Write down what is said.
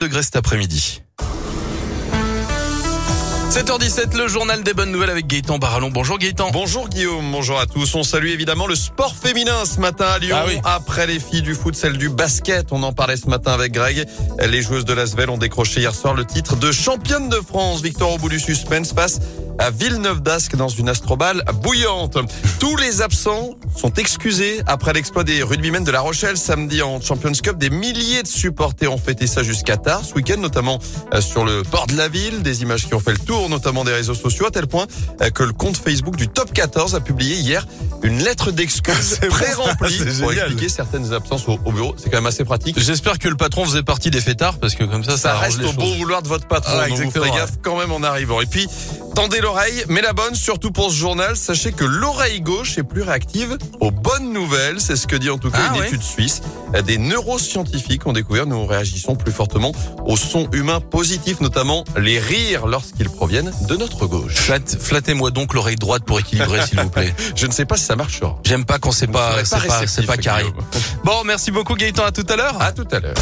degrés cet après-midi. 7h17, le journal des bonnes nouvelles avec Gaëtan Barallon. Bonjour Gaëtan. Bonjour Guillaume, bonjour à tous. On salue évidemment le sport féminin ce matin à Lyon. Ah oui. Après les filles du foot, celle du basket. On en parlait ce matin avec Greg. Les joueuses de l'Asvel ont décroché hier soir le titre de championne de France. Victoire au bout du suspense face à Villeneuve d'Ascq dans une astroballe bouillante. Tous les absents sont excusés après l'exploit des rugbymen de La Rochelle samedi en Champions Cup. Des milliers de supporters ont fêté ça jusqu'à tard ce week-end, notamment euh, sur le port de la ville. Des images qui ont fait le tour, notamment des réseaux sociaux, à tel point euh, que le compte Facebook du Top 14 a publié hier une lettre d'excuses C'est très vrai, remplie c'est pour génial. expliquer certaines absences au, au bureau. C'est quand même assez pratique. J'espère que le patron faisait partie des fêtards parce que comme ça, ça, Ça reste au bon vouloir de votre patron. Ah, donc vous exactement, ferez gaffe quand même en arrivant. Et puis, tendez l'oreille, mais la bonne, surtout pour ce journal, sachez que l'oreille gauche est plus réactive aux bonnes nouvelles. C'est ce que dit en tout cas Ah, une ouais. étude suisse. Des neuroscientifiques ont découvert nous réagissons plus fortement au son humain positif, notamment les rires lorsqu'ils proviennent de notre gauche. Flatte- Flattez-moi donc l'oreille droite pour équilibrer, s'il vous plaît. Je ne sais pas si ça marchera. J'aime pas quand c'est pas, pas, réceptif, pas carré. Bon, merci beaucoup Gaëtan. À tout à l'heure. À tout à l'heure.